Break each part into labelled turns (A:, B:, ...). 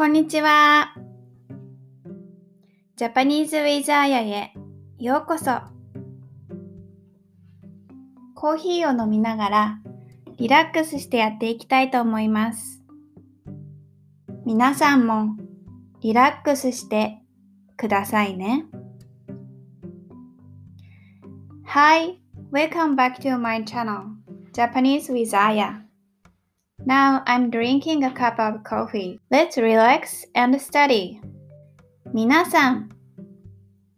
A: こんにちは。ジャパニーズウィザーヤへようこそ。コーヒーを飲みながらリラックスしてやっていきたいと思います。皆さんもリラックスしてくださいね。Hi, welcome back to my channel, Japanese with Aya. Now I'm drinking a cup of coffee. Let's relax and study. 皆さん、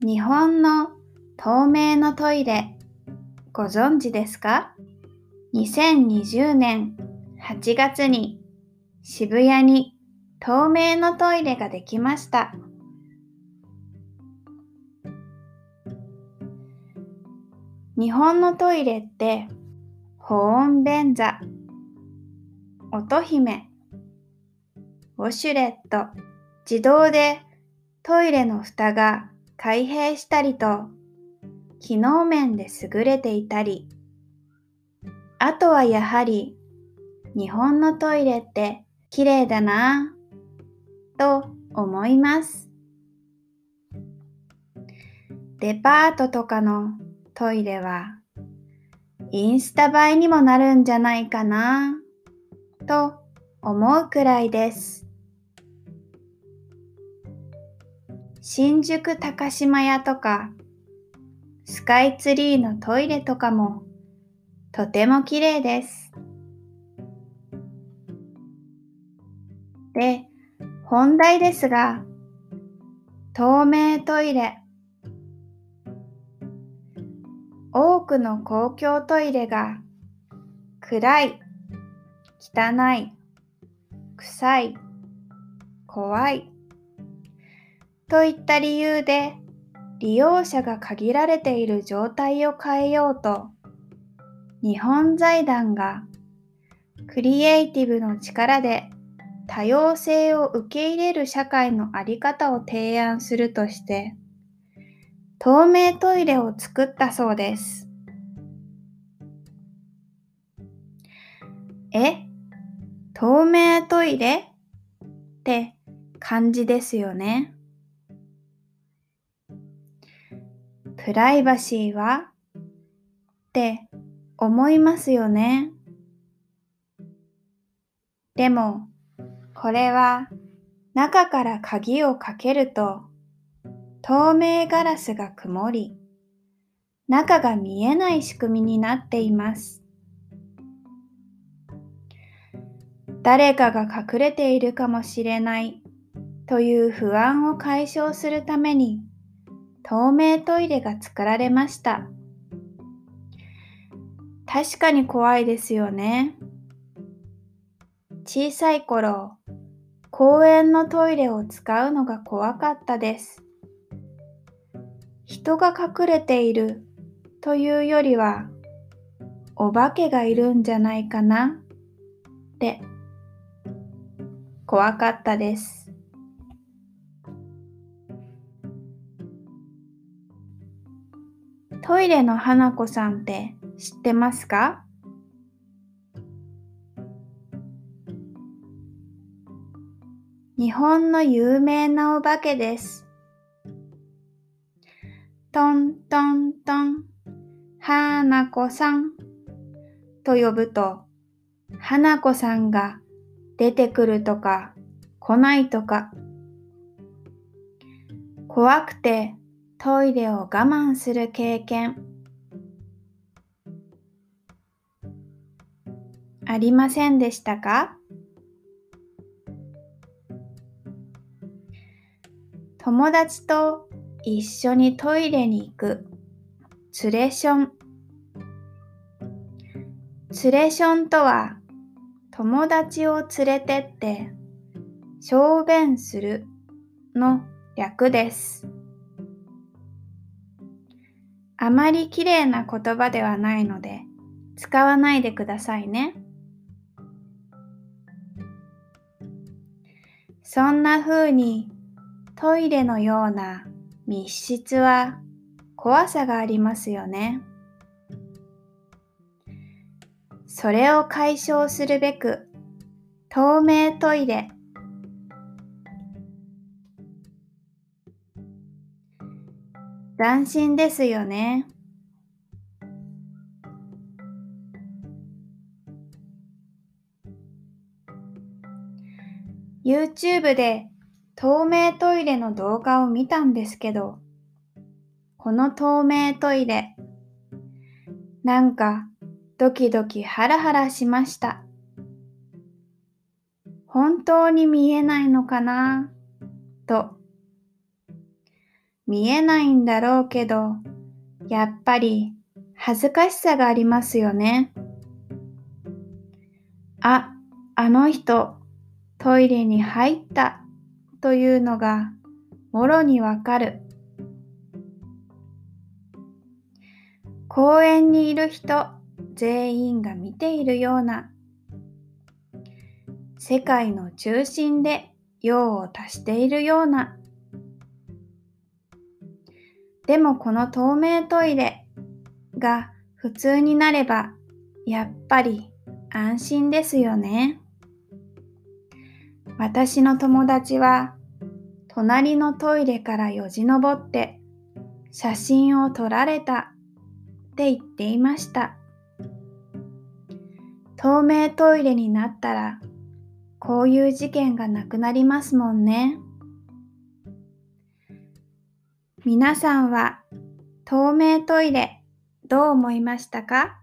A: 日本の透明のトイレご存知ですか ?2020 年8月に渋谷に透明のトイレができました。日本のトイレって保温便座乙姫。ウォシュレット。自動でトイレの蓋が開閉したりと機能面で優れていたり。あとはやはり日本のトイレって綺麗だなぁと思います。デパートとかのトイレはインスタ映えにもなるんじゃないかなと思うくらいです。新宿高島屋とかスカイツリーのトイレとかもとても綺麗です。で、本題ですが、透明トイレ。多くの公共トイレが暗い汚い、臭い、怖いといった理由で利用者が限られている状態を変えようと日本財団がクリエイティブの力で多様性を受け入れる社会の在り方を提案するとして透明トイレを作ったそうです。え？透明トイレ？って感じですよね。プライバシーは？って思いますよね。でも、これは中から鍵をかけると透明ガラスが曇り、中が見えない仕組みになっています。誰かが隠れているかもしれないという不安を解消するために透明トイレが作られました。確かに怖いですよね。小さい頃、公園のトイレを使うのが怖かったです。人が隠れているというよりは、お化けがいるんじゃないかなって怖かったです。トイレの花子さんって知ってますか？日本の有名なお化けです。トントントン、花子さんと呼ぶと、花子さんが出てくるとか来ないとか。怖くてトイレを我慢する経験。ありませんでしたか？友達と一緒にトイレに行く。ツレション。ツレションとは友達を連れてって小便するの略です。あまり綺麗な言葉ではないので使わないでくださいね。そんな風にトイレのような密室は怖さがありますよね。それを解消するべく透明トイレ斬新ですよね。YouTube で透明トイレの動画を見たんですけど、この透明トイレ、なんかドキドキハラハラしました。本当に見えないのかな？と。見えないんだろうけど、やっぱり恥ずかしさがありますよね。あ、あの人、トイレに入ったというのがもろにわかる。公園にいる人全員が見ているような世界の中心で用を足しているようなでもこの透明トイレが普通になればやっぱり安心ですよね。私の友達は隣のトイレからよじ登って写真を撮られたって言っていました。透明トイレになったらこういう事件がなくなりますもんね。皆さんは透明トイレどう思いましたか？